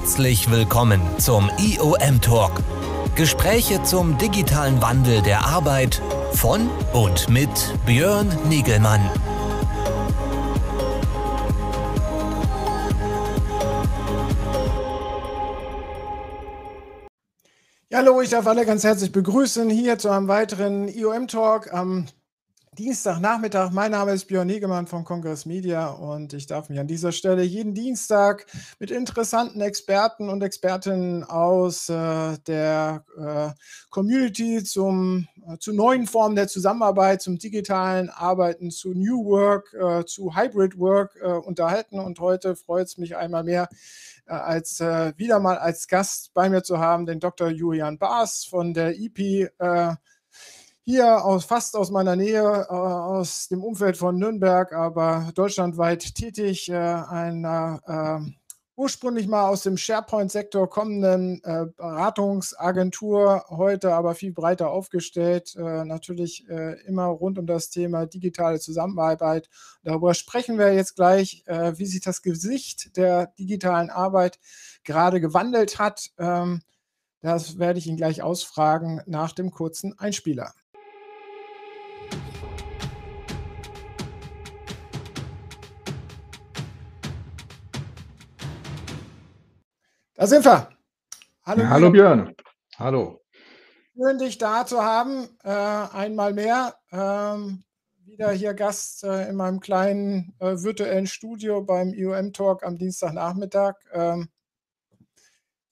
Herzlich willkommen zum IOM Talk. Gespräche zum digitalen Wandel der Arbeit von und mit Björn Nigelmann. Ja, hallo, ich darf alle ganz herzlich begrüßen hier zu einem weiteren IOM Talk am Dienstagnachmittag. Mein Name ist Björn Negemann von Congress Media und ich darf mich an dieser Stelle jeden Dienstag mit interessanten Experten und Expertinnen aus äh, der äh, Community zum, äh, zu neuen Formen der Zusammenarbeit, zum digitalen Arbeiten, zu New Work, äh, zu Hybrid Work äh, unterhalten. Und heute freut es mich einmal mehr, äh, als wieder mal als Gast bei mir zu haben, den Dr. Julian Baas von der IP hier aus, fast aus meiner Nähe, äh, aus dem Umfeld von Nürnberg, aber deutschlandweit tätig, äh, einer äh, ursprünglich mal aus dem SharePoint-Sektor kommenden äh, Beratungsagentur, heute aber viel breiter aufgestellt, äh, natürlich äh, immer rund um das Thema digitale Zusammenarbeit. Darüber sprechen wir jetzt gleich, wie sich das Gesicht der digitalen Arbeit gerade gewandelt hat. Ähm, das werde ich ihn gleich ausfragen nach dem kurzen Einspieler. Da sind wir. Hallo, ja, hallo Björn. Hallo. Schön, dich da zu haben. Äh, einmal mehr. Ähm, wieder hier Gast äh, in meinem kleinen äh, virtuellen Studio beim IOM Talk am Dienstagnachmittag. Ähm,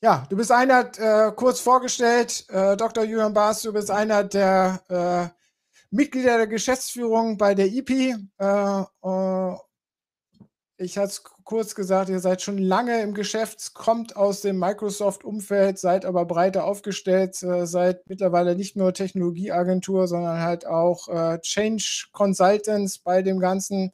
ja, du bist einer, äh, kurz vorgestellt, äh, Dr. Julian Baas, du bist einer der äh, Mitglieder der Geschäftsführung bei der IPI ich hatte es kurz gesagt, ihr seid schon lange im Geschäft, kommt aus dem Microsoft-Umfeld, seid aber breiter aufgestellt, äh, seid mittlerweile nicht nur Technologieagentur, sondern halt auch äh, Change Consultants bei dem ganzen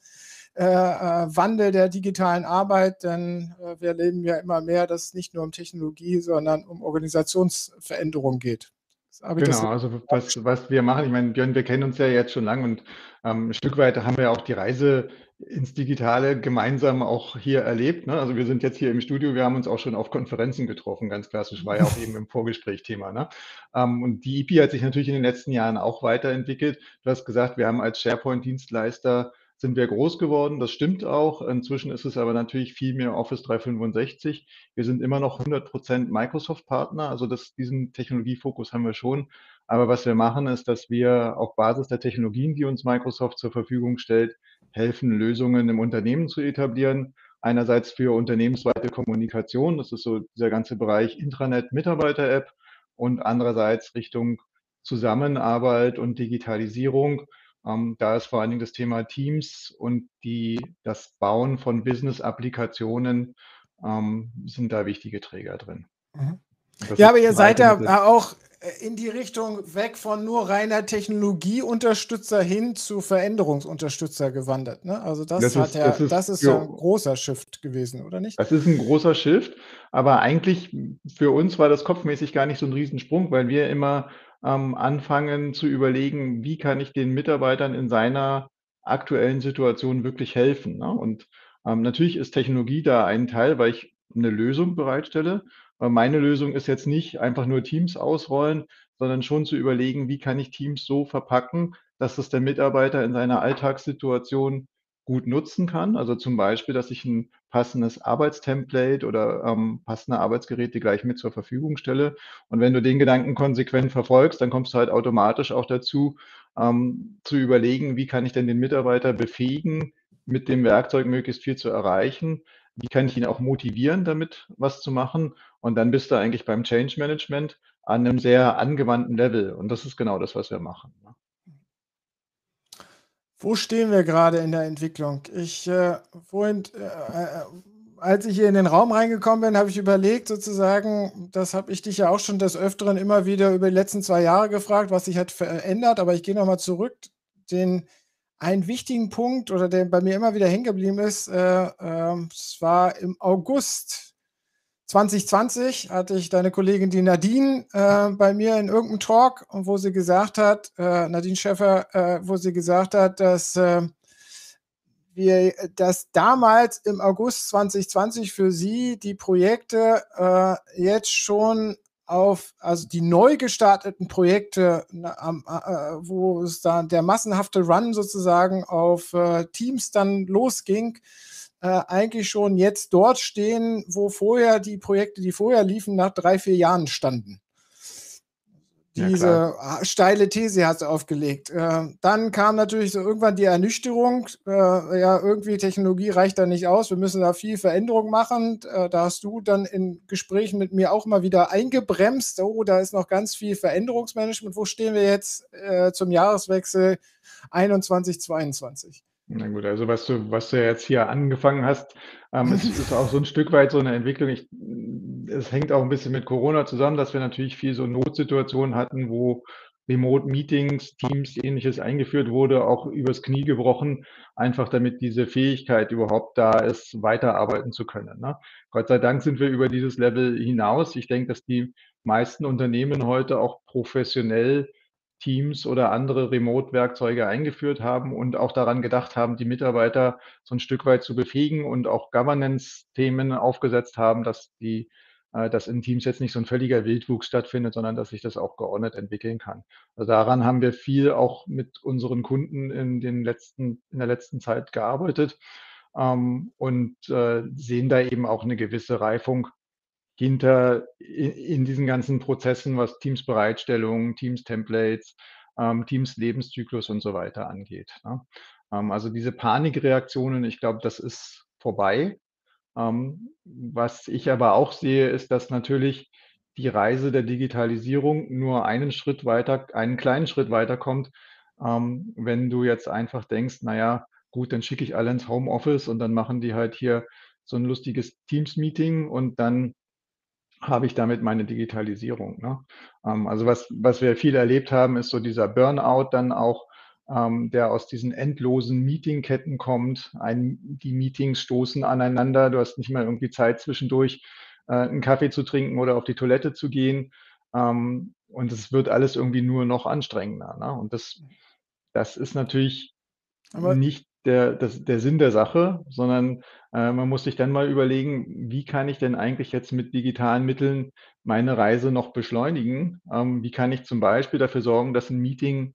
äh, Wandel der digitalen Arbeit, denn wir erleben ja immer mehr, dass es nicht nur um Technologie, sondern um Organisationsveränderung geht. Genau, also was, was wir machen, ich meine, Björn, wir kennen uns ja jetzt schon lange und ähm, ein Stück weit haben wir auch die Reise ins Digitale gemeinsam auch hier erlebt. Ne? Also wir sind jetzt hier im Studio, wir haben uns auch schon auf Konferenzen getroffen, ganz klassisch, war ja auch eben im Vorgespräch Thema. Ne? Ähm, und die EP hat sich natürlich in den letzten Jahren auch weiterentwickelt. Du hast gesagt, wir haben als SharePoint-Dienstleister sind wir groß geworden. Das stimmt auch. Inzwischen ist es aber natürlich viel mehr Office 365. Wir sind immer noch 100% Microsoft-Partner. Also das, diesen Technologiefokus haben wir schon. Aber was wir machen, ist, dass wir auf Basis der Technologien, die uns Microsoft zur Verfügung stellt, helfen, Lösungen im Unternehmen zu etablieren. Einerseits für unternehmensweite Kommunikation, das ist so dieser ganze Bereich Intranet, Mitarbeiter-App und andererseits Richtung Zusammenarbeit und Digitalisierung. Ähm, da ist vor allen Dingen das Thema Teams und die, das Bauen von Business-Applikationen ähm, sind da wichtige Träger drin. Mhm. Ja, aber ihr seid ja auch in die Richtung weg von nur reiner Technologieunterstützer hin zu Veränderungsunterstützer gewandert. Ne? Also das, das, hat ist, ja, das ist, das ist ja ein großer Shift gewesen, oder nicht? Das ist ein großer Shift, aber eigentlich für uns war das kopfmäßig gar nicht so ein Riesensprung, weil wir immer ähm, anfangen zu überlegen, wie kann ich den Mitarbeitern in seiner aktuellen Situation wirklich helfen. Ne? Und ähm, natürlich ist Technologie da ein Teil, weil ich eine Lösung bereitstelle. Meine Lösung ist jetzt nicht einfach nur Teams ausrollen, sondern schon zu überlegen, wie kann ich Teams so verpacken, dass es der Mitarbeiter in seiner Alltagssituation gut nutzen kann. Also zum Beispiel, dass ich ein passendes Arbeitstemplate oder ähm, passende Arbeitsgeräte gleich mit zur Verfügung stelle. Und wenn du den Gedanken konsequent verfolgst, dann kommst du halt automatisch auch dazu, ähm, zu überlegen, wie kann ich denn den Mitarbeiter befähigen, mit dem Werkzeug möglichst viel zu erreichen wie kann ich ihn auch motivieren, damit was zu machen? Und dann bist du eigentlich beim Change Management an einem sehr angewandten Level. Und das ist genau das, was wir machen. Ne? Wo stehen wir gerade in der Entwicklung? Ich äh, vorhin, äh, äh, als ich hier in den Raum reingekommen bin, habe ich überlegt, sozusagen, das habe ich dich ja auch schon des Öfteren immer wieder über die letzten zwei Jahre gefragt, was sich hat verändert, aber ich gehe nochmal zurück, den einen wichtigen Punkt oder der bei mir immer wieder hängen geblieben ist, äh, äh, es war im August 2020 hatte ich deine Kollegin, die Nadine, äh, bei mir in irgendeinem Talk, wo sie gesagt hat, äh, Nadine Schäffer, äh, wo sie gesagt hat, dass äh, wir, dass damals im August 2020 für Sie die Projekte jetzt schon auf, also die neu gestarteten Projekte, äh, wo es dann der massenhafte Run sozusagen auf äh, Teams dann losging, äh, eigentlich schon jetzt dort stehen, wo vorher die Projekte, die vorher liefen, nach drei, vier Jahren standen. Diese ja, steile These hat sie aufgelegt. Äh, dann kam natürlich so irgendwann die Ernüchterung. Äh, ja, irgendwie Technologie reicht da nicht aus. Wir müssen da viel Veränderung machen. Äh, da hast du dann in Gesprächen mit mir auch mal wieder eingebremst. Oh, da ist noch ganz viel Veränderungsmanagement. Wo stehen wir jetzt äh, zum Jahreswechsel 21, 22? Na gut, also was du, was du jetzt hier angefangen hast, ähm, ist, ist auch so ein Stück weit so eine Entwicklung. Ich, es hängt auch ein bisschen mit Corona zusammen, dass wir natürlich viel so Notsituationen hatten, wo Remote-Meetings, Teams, ähnliches eingeführt wurde, auch übers Knie gebrochen, einfach damit diese Fähigkeit überhaupt da ist, weiterarbeiten zu können. Ne? Gott sei Dank sind wir über dieses Level hinaus. Ich denke, dass die meisten Unternehmen heute auch professionell Teams oder andere Remote-Werkzeuge eingeführt haben und auch daran gedacht haben, die Mitarbeiter so ein Stück weit zu befähigen und auch Governance-Themen aufgesetzt haben, dass die äh, dass in Teams jetzt nicht so ein völliger Wildwuchs stattfindet, sondern dass sich das auch geordnet entwickeln kann. Also daran haben wir viel auch mit unseren Kunden in den letzten, in der letzten Zeit gearbeitet ähm, und äh, sehen da eben auch eine gewisse Reifung hinter in diesen ganzen Prozessen, was Teams Bereitstellung, Teams Templates, ähm, Teams Lebenszyklus und so weiter angeht. Ne? Ähm, also diese Panikreaktionen, ich glaube, das ist vorbei. Ähm, was ich aber auch sehe, ist, dass natürlich die Reise der Digitalisierung nur einen Schritt weiter, einen kleinen Schritt weiterkommt, ähm, wenn du jetzt einfach denkst, naja, gut, dann schicke ich alle ins Homeoffice und dann machen die halt hier so ein lustiges Teams-Meeting und dann habe ich damit meine Digitalisierung. Ne? Ähm, also was, was wir viel erlebt haben, ist so dieser Burnout dann auch, ähm, der aus diesen endlosen Meetingketten kommt. Ein, die Meetings stoßen aneinander. Du hast nicht mal irgendwie Zeit zwischendurch, äh, einen Kaffee zu trinken oder auf die Toilette zu gehen. Ähm, und es wird alles irgendwie nur noch anstrengender. Ne? Und das, das ist natürlich Aber nicht der, das, der Sinn der Sache, sondern äh, man muss sich dann mal überlegen, wie kann ich denn eigentlich jetzt mit digitalen Mitteln meine Reise noch beschleunigen? Ähm, wie kann ich zum Beispiel dafür sorgen, dass ein Meeting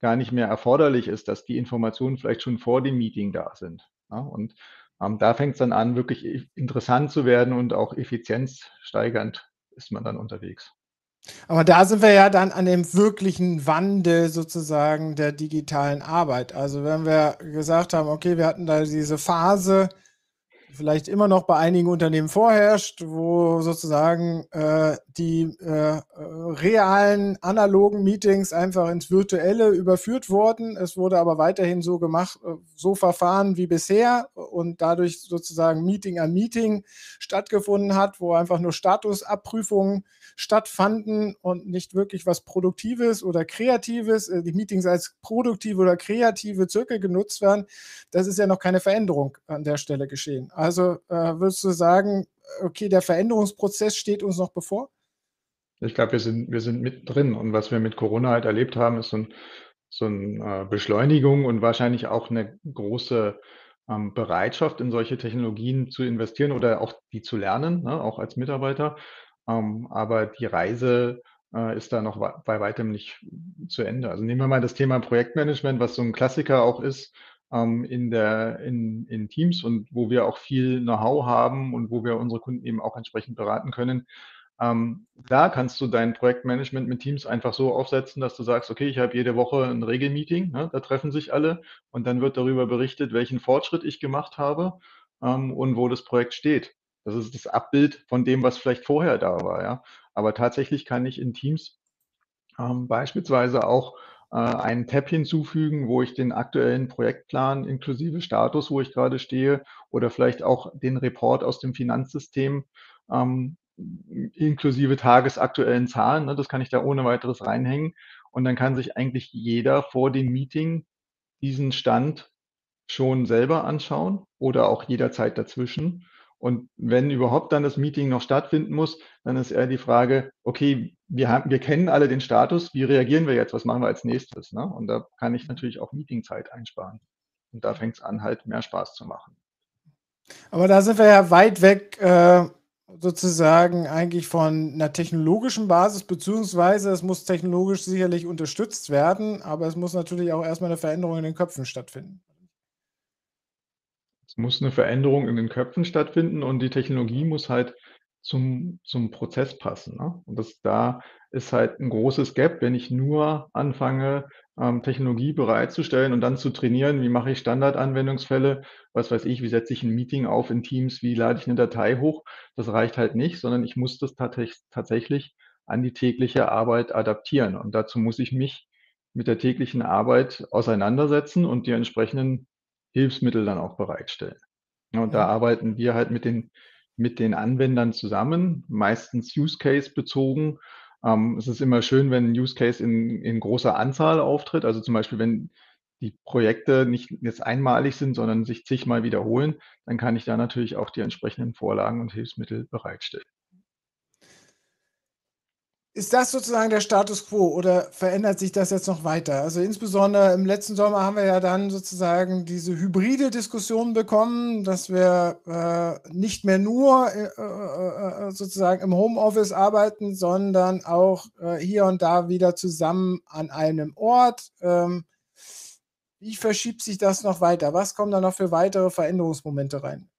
gar nicht mehr erforderlich ist, dass die Informationen vielleicht schon vor dem Meeting da sind. Ja? Und ähm, da fängt es dann an, wirklich interessant zu werden und auch effizienzsteigernd ist man dann unterwegs. Aber da sind wir ja dann an dem wirklichen Wandel sozusagen der digitalen Arbeit. Also wenn wir gesagt haben, okay, wir hatten da diese Phase, vielleicht immer noch bei einigen Unternehmen vorherrscht, wo sozusagen äh, die äh, realen analogen Meetings einfach ins virtuelle überführt wurden. Es wurde aber weiterhin so gemacht, äh, so verfahren wie bisher und dadurch sozusagen Meeting an Meeting stattgefunden hat, wo einfach nur Statusabprüfungen stattfanden und nicht wirklich was Produktives oder Kreatives, äh, die Meetings als produktive oder kreative Zirkel genutzt werden. Das ist ja noch keine Veränderung an der Stelle geschehen. Also äh, würdest du sagen, okay, der Veränderungsprozess steht uns noch bevor? Ich glaube, wir sind, wir sind mittendrin. Und was wir mit Corona halt erlebt haben, ist so, ein, so eine äh, Beschleunigung und wahrscheinlich auch eine große ähm, Bereitschaft, in solche Technologien zu investieren oder auch die zu lernen, ne, auch als Mitarbeiter. Ähm, aber die Reise äh, ist da noch bei weitem nicht zu Ende. Also nehmen wir mal das Thema Projektmanagement, was so ein Klassiker auch ist ähm, in, der, in, in Teams und wo wir auch viel Know-how haben und wo wir unsere Kunden eben auch entsprechend beraten können. Ähm, da kannst du dein Projektmanagement mit Teams einfach so aufsetzen, dass du sagst, okay, ich habe jede Woche ein Regelmeeting, ne, da treffen sich alle und dann wird darüber berichtet, welchen Fortschritt ich gemacht habe ähm, und wo das Projekt steht. Das ist das Abbild von dem, was vielleicht vorher da war. Ja. Aber tatsächlich kann ich in Teams ähm, beispielsweise auch einen Tab hinzufügen, wo ich den aktuellen Projektplan inklusive Status, wo ich gerade stehe, oder vielleicht auch den Report aus dem Finanzsystem ähm, inklusive tagesaktuellen Zahlen. Ne, das kann ich da ohne weiteres reinhängen. Und dann kann sich eigentlich jeder vor dem Meeting diesen Stand schon selber anschauen oder auch jederzeit dazwischen. Und wenn überhaupt dann das Meeting noch stattfinden muss, dann ist eher die Frage, okay, wir, haben, wir kennen alle den Status, wie reagieren wir jetzt, was machen wir als nächstes? Ne? Und da kann ich natürlich auch Meetingzeit einsparen. Und da fängt es an, halt mehr Spaß zu machen. Aber da sind wir ja weit weg, äh, sozusagen eigentlich von einer technologischen Basis, beziehungsweise es muss technologisch sicherlich unterstützt werden, aber es muss natürlich auch erstmal eine Veränderung in den Köpfen stattfinden. Es muss eine Veränderung in den Köpfen stattfinden und die Technologie muss halt zum zum Prozess passen, ne? Und das da ist halt ein großes Gap, wenn ich nur anfange, ähm, Technologie bereitzustellen und dann zu trainieren, wie mache ich Standardanwendungsfälle, was weiß ich, wie setze ich ein Meeting auf in Teams, wie lade ich eine Datei hoch. Das reicht halt nicht, sondern ich muss das tatsächlich an die tägliche Arbeit adaptieren. Und dazu muss ich mich mit der täglichen Arbeit auseinandersetzen und die entsprechenden Hilfsmittel dann auch bereitstellen. und da arbeiten wir halt mit den mit den Anwendern zusammen, meistens Use Case bezogen. Ähm, es ist immer schön, wenn ein Use Case in, in großer Anzahl auftritt. Also zum Beispiel, wenn die Projekte nicht jetzt einmalig sind, sondern sich zigmal wiederholen, dann kann ich da natürlich auch die entsprechenden Vorlagen und Hilfsmittel bereitstellen. Ist das sozusagen der Status quo oder verändert sich das jetzt noch weiter? Also insbesondere im letzten Sommer haben wir ja dann sozusagen diese hybride Diskussion bekommen, dass wir äh, nicht mehr nur äh, äh, äh sozusagen im Homeoffice arbeiten, sondern auch äh, hier und da wieder zusammen an einem Ort. Ähm, wie verschiebt sich das noch weiter? Was kommen da noch für weitere Veränderungsmomente rein?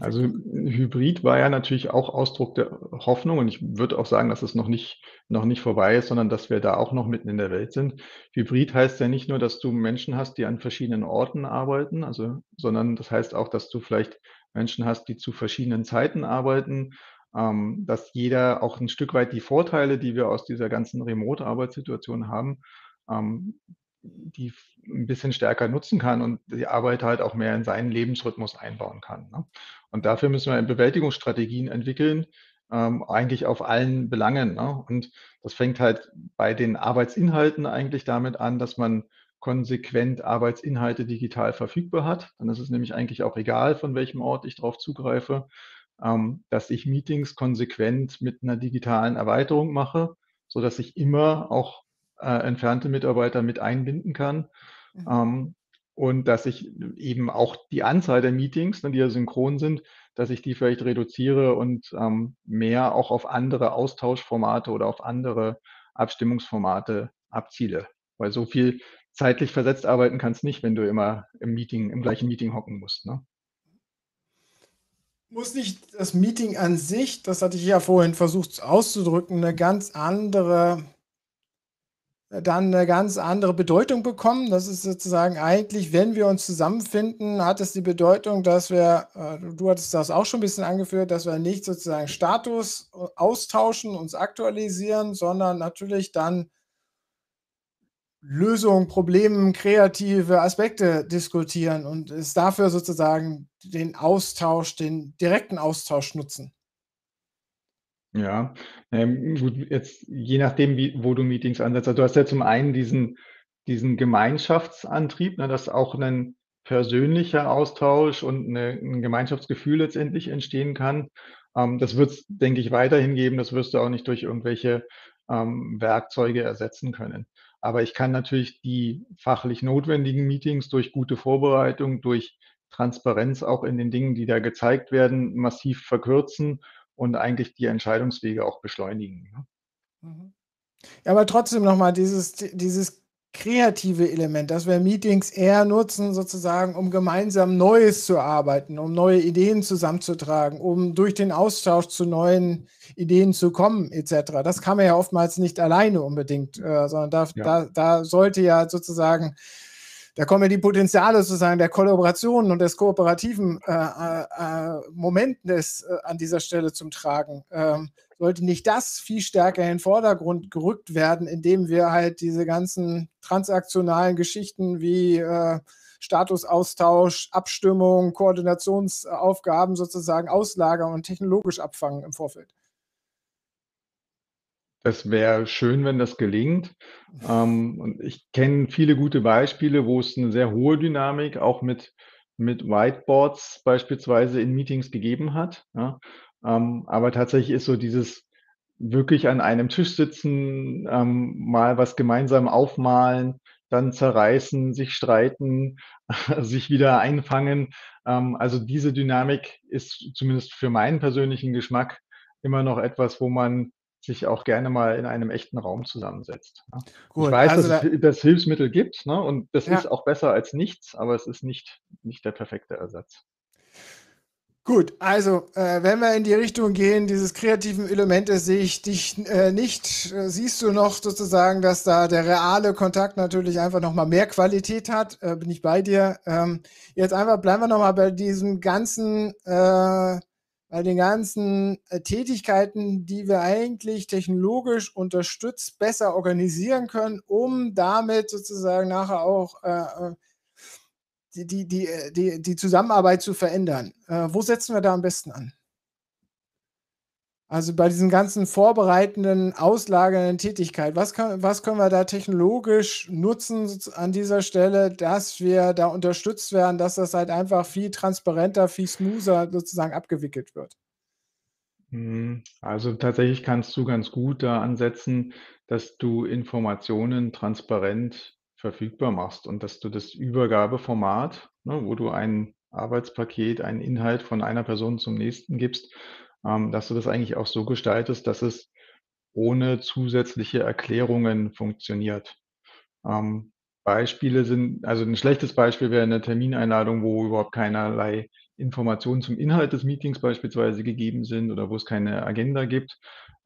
Also Hybrid war ja natürlich auch Ausdruck der Hoffnung und ich würde auch sagen, dass es noch nicht, noch nicht vorbei ist, sondern dass wir da auch noch mitten in der Welt sind. Hybrid heißt ja nicht nur, dass du Menschen hast, die an verschiedenen Orten arbeiten, also, sondern das heißt auch, dass du vielleicht Menschen hast, die zu verschiedenen Zeiten arbeiten, ähm, dass jeder auch ein Stück weit die Vorteile, die wir aus dieser ganzen Remote-Arbeitssituation haben, ähm, die ein bisschen stärker nutzen kann und die Arbeit halt auch mehr in seinen Lebensrhythmus einbauen kann. Ne? Und dafür müssen wir Bewältigungsstrategien entwickeln, ähm, eigentlich auf allen Belangen. Ne? Und das fängt halt bei den Arbeitsinhalten eigentlich damit an, dass man konsequent Arbeitsinhalte digital verfügbar hat. Dann ist es nämlich eigentlich auch egal, von welchem Ort ich darauf zugreife, ähm, dass ich Meetings konsequent mit einer digitalen Erweiterung mache, so dass ich immer auch äh, entfernte Mitarbeiter mit einbinden kann. Mhm. Ähm, und dass ich eben auch die Anzahl der Meetings, ne, die ja synchron sind, dass ich die vielleicht reduziere und ähm, mehr auch auf andere Austauschformate oder auf andere Abstimmungsformate abziele. Weil so viel zeitlich versetzt arbeiten kannst nicht, wenn du immer im Meeting, im gleichen Meeting hocken musst. Ne? Muss nicht das Meeting an sich, das hatte ich ja vorhin versucht auszudrücken, eine ganz andere dann eine ganz andere Bedeutung bekommen. Das ist sozusagen eigentlich, wenn wir uns zusammenfinden, hat es die Bedeutung, dass wir, äh, du hattest das auch schon ein bisschen angeführt, dass wir nicht sozusagen Status austauschen, uns aktualisieren, sondern natürlich dann Lösungen, Probleme, kreative Aspekte diskutieren und es dafür sozusagen den Austausch, den direkten Austausch nutzen. Ja, ähm, gut, jetzt je nachdem, wie, wo du Meetings ansetzt. Also du hast ja zum einen diesen, diesen Gemeinschaftsantrieb, ne, dass auch ein persönlicher Austausch und eine, ein Gemeinschaftsgefühl letztendlich entstehen kann. Ähm, das wird es, denke ich, weiterhin geben. Das wirst du auch nicht durch irgendwelche ähm, Werkzeuge ersetzen können. Aber ich kann natürlich die fachlich notwendigen Meetings durch gute Vorbereitung, durch Transparenz auch in den Dingen, die da gezeigt werden, massiv verkürzen und eigentlich die Entscheidungswege auch beschleunigen. Ne? Mhm. Ja, aber trotzdem nochmal dieses, dieses kreative Element, dass wir Meetings eher nutzen, sozusagen, um gemeinsam Neues zu arbeiten, um neue Ideen zusammenzutragen, um durch den Austausch zu neuen Ideen zu kommen, etc. Das kann man ja oftmals nicht alleine unbedingt, äh, sondern da, ja. da, da sollte ja sozusagen da kommen die Potenziale sozusagen der Kollaboration und des kooperativen äh, äh Momentes äh, an dieser Stelle zum Tragen. Ähm, sollte nicht das viel stärker in den Vordergrund gerückt werden, indem wir halt diese ganzen transaktionalen Geschichten wie äh, Statusaustausch, Abstimmung, Koordinationsaufgaben sozusagen auslagern und technologisch abfangen im Vorfeld? Das wäre schön, wenn das gelingt. Ähm, und ich kenne viele gute Beispiele, wo es eine sehr hohe Dynamik auch mit, mit Whiteboards beispielsweise in Meetings gegeben hat. Ja. Ähm, aber tatsächlich ist so dieses wirklich an einem Tisch sitzen, ähm, mal was gemeinsam aufmalen, dann zerreißen, sich streiten, sich wieder einfangen. Ähm, also diese Dynamik ist zumindest für meinen persönlichen Geschmack immer noch etwas, wo man sich auch gerne mal in einem echten Raum zusammensetzt. Ne? Gut, ich weiß, also dass da, es das Hilfsmittel gibt ne? und das ja. ist auch besser als nichts, aber es ist nicht, nicht der perfekte Ersatz. Gut, also äh, wenn wir in die Richtung gehen, dieses kreativen Elemente sehe ich dich äh, nicht. Äh, siehst du noch sozusagen, dass da der reale Kontakt natürlich einfach nochmal mehr Qualität hat? Äh, bin ich bei dir. Ähm, jetzt einfach bleiben wir nochmal bei diesem ganzen, äh, bei den ganzen äh, Tätigkeiten, die wir eigentlich technologisch unterstützt besser organisieren können, um damit sozusagen nachher auch die, die, die, äh, die, die Zusammenarbeit zu verändern. Äh, wo setzen wir da am besten an? Also bei diesen ganzen vorbereitenden, auslagernden Tätigkeit, was, was können wir da technologisch nutzen an dieser Stelle, dass wir da unterstützt werden, dass das halt einfach viel transparenter, viel smoother sozusagen abgewickelt wird? Hm, also tatsächlich kannst du ganz gut da ansetzen, dass du Informationen transparent verfügbar machst und dass du das Übergabeformat, ne, wo du ein Arbeitspaket, einen Inhalt von einer Person zum nächsten gibst, ähm, dass du das eigentlich auch so gestaltest, dass es ohne zusätzliche Erklärungen funktioniert. Ähm, Beispiele sind, also ein schlechtes Beispiel wäre eine Termineinladung, wo überhaupt keinerlei Informationen zum Inhalt des Meetings beispielsweise gegeben sind oder wo es keine Agenda gibt.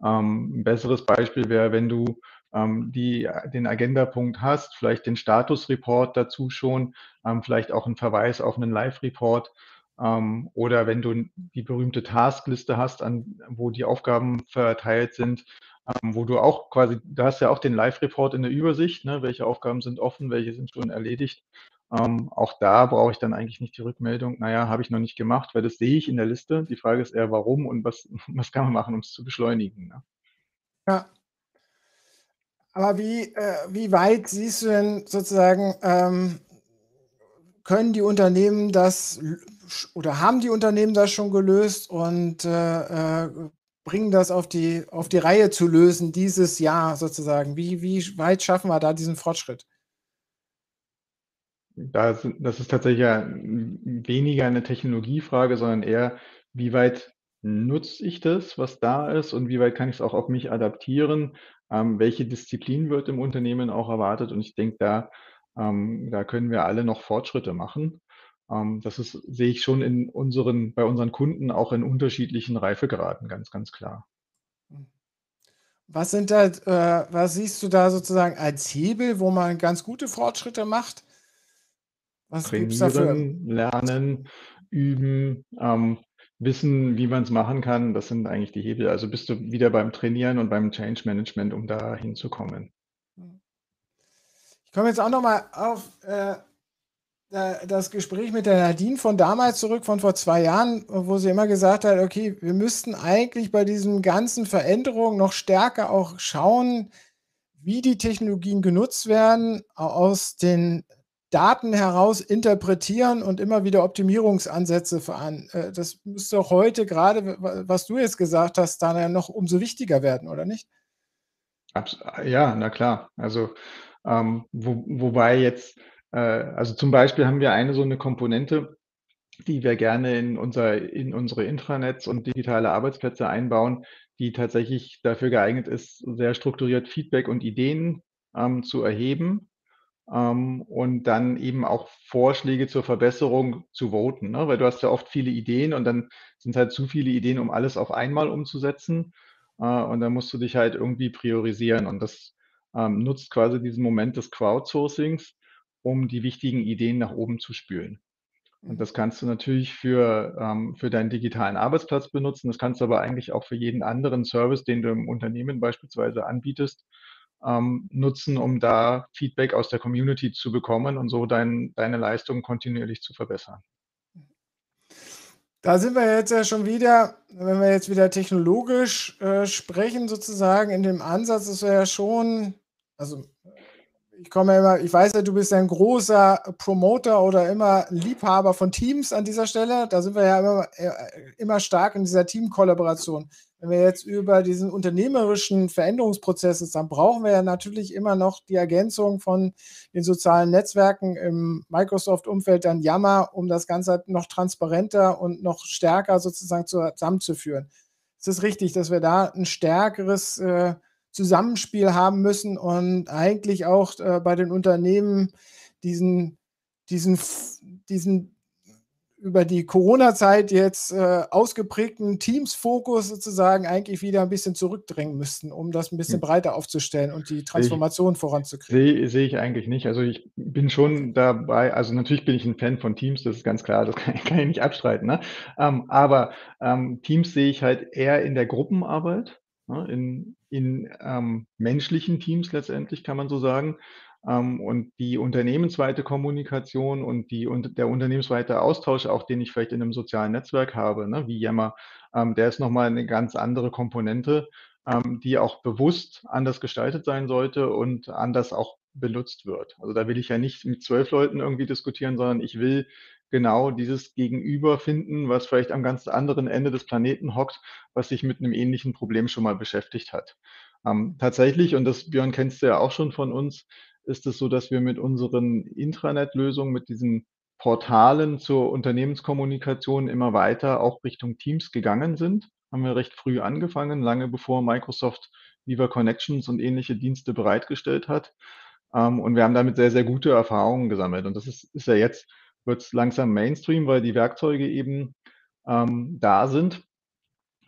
Ähm, ein besseres Beispiel wäre, wenn du ähm, die, den Agendapunkt hast, vielleicht den Statusreport dazu schon, ähm, vielleicht auch einen Verweis auf einen Live-Report ähm, oder wenn du die berühmte Taskliste hast, an, wo die Aufgaben verteilt sind, ähm, wo du auch quasi, du hast ja auch den Live-Report in der Übersicht, ne, welche Aufgaben sind offen, welche sind schon erledigt. Ähm, auch da brauche ich dann eigentlich nicht die Rückmeldung, naja, habe ich noch nicht gemacht, weil das sehe ich in der Liste. Die Frage ist eher, warum und was, was kann man machen, um es zu beschleunigen. Ne? Ja, aber wie, äh, wie weit siehst du denn sozusagen, ähm, können die Unternehmen das oder haben die Unternehmen das schon gelöst und äh, äh, bringen das auf die, auf die Reihe zu lösen dieses Jahr sozusagen? Wie, wie weit schaffen wir da diesen Fortschritt? Das, das ist tatsächlich weniger eine Technologiefrage, sondern eher, wie weit nutze ich das, was da ist und wie weit kann ich es auch auf mich adaptieren? Ähm, welche Disziplin wird im Unternehmen auch erwartet? Und ich denke, da, ähm, da können wir alle noch Fortschritte machen. Ähm, das ist, sehe ich schon in unseren, bei unseren Kunden auch in unterschiedlichen Reifegraden, ganz, ganz klar. Was sind da, äh, was siehst du da sozusagen als Hebel, wo man ganz gute Fortschritte macht? Was es dafür? lernen, üben, ähm, wissen, wie man es machen kann, das sind eigentlich die Hebel. Also bist du wieder beim Trainieren und beim Change Management, um da hinzukommen. Ich komme jetzt auch nochmal auf äh, das Gespräch mit der Nadine von damals zurück, von vor zwei Jahren, wo sie immer gesagt hat, okay, wir müssten eigentlich bei diesen ganzen Veränderungen noch stärker auch schauen, wie die Technologien genutzt werden, aus den Daten heraus interpretieren und immer wieder Optimierungsansätze veran. Äh, das müsste auch heute gerade, was du jetzt gesagt hast, dann noch umso wichtiger werden, oder nicht? Ja, na klar. Also ähm, wo, wobei jetzt, also zum Beispiel haben wir eine so eine Komponente, die wir gerne in, unser, in unsere Intranets und digitale Arbeitsplätze einbauen, die tatsächlich dafür geeignet ist, sehr strukturiert Feedback und Ideen ähm, zu erheben ähm, und dann eben auch Vorschläge zur Verbesserung zu voten. Ne? Weil du hast ja oft viele Ideen und dann sind es halt zu viele Ideen, um alles auf einmal umzusetzen. Äh, und dann musst du dich halt irgendwie priorisieren. Und das ähm, nutzt quasi diesen Moment des Crowdsourcings, um die wichtigen Ideen nach oben zu spülen. Und das kannst du natürlich für, ähm, für deinen digitalen Arbeitsplatz benutzen. Das kannst du aber eigentlich auch für jeden anderen Service, den du im Unternehmen beispielsweise anbietest, ähm, nutzen, um da Feedback aus der Community zu bekommen und so dein, deine Leistung kontinuierlich zu verbessern. Da sind wir jetzt ja schon wieder, wenn wir jetzt wieder technologisch äh, sprechen, sozusagen in dem Ansatz, ist ja schon, also ich komme immer, ich weiß ja, du bist ein großer Promoter oder immer Liebhaber von Teams an dieser Stelle. Da sind wir ja immer, äh, immer stark in dieser Teamkollaboration. wenn wir jetzt über diesen unternehmerischen Veränderungsprozess ist, dann brauchen wir ja natürlich immer noch die Ergänzung von den sozialen Netzwerken im Microsoft-Umfeld, dann Yammer, um das Ganze noch transparenter und noch stärker sozusagen zusammenzuführen. Es ist richtig, dass wir da ein stärkeres äh, Zusammenspiel haben müssen und eigentlich auch äh, bei den Unternehmen diesen, diesen, diesen über die Corona-Zeit jetzt äh, ausgeprägten Teams-Fokus sozusagen eigentlich wieder ein bisschen zurückdrängen müssten, um das ein bisschen hm. breiter aufzustellen und die Transformation ich, voranzukriegen. Sehe seh ich eigentlich nicht. Also ich bin schon dabei, also natürlich bin ich ein Fan von Teams, das ist ganz klar, das kann, kann ich nicht abstreiten. Ne? Ähm, aber ähm, Teams sehe ich halt eher in der Gruppenarbeit? In, in ähm, menschlichen Teams letztendlich, kann man so sagen. Ähm, und die unternehmensweite Kommunikation und die, und der unternehmensweite Austausch, auch den ich vielleicht in einem sozialen Netzwerk habe, ne, wie Yammer, ähm, der ist nochmal eine ganz andere Komponente, ähm, die auch bewusst anders gestaltet sein sollte und anders auch benutzt wird. Also da will ich ja nicht mit zwölf Leuten irgendwie diskutieren, sondern ich will genau dieses Gegenüber finden, was vielleicht am ganz anderen Ende des Planeten hockt, was sich mit einem ähnlichen Problem schon mal beschäftigt hat. Ähm, tatsächlich, und das Björn kennst du ja auch schon von uns, ist es so, dass wir mit unseren Intranet-Lösungen, mit diesen Portalen zur Unternehmenskommunikation immer weiter auch Richtung Teams gegangen sind. Haben wir recht früh angefangen, lange bevor Microsoft Viva Connections und ähnliche Dienste bereitgestellt hat. Ähm, und wir haben damit sehr, sehr gute Erfahrungen gesammelt. Und das ist, ist ja jetzt, wird es langsam Mainstream, weil die Werkzeuge eben ähm, da sind.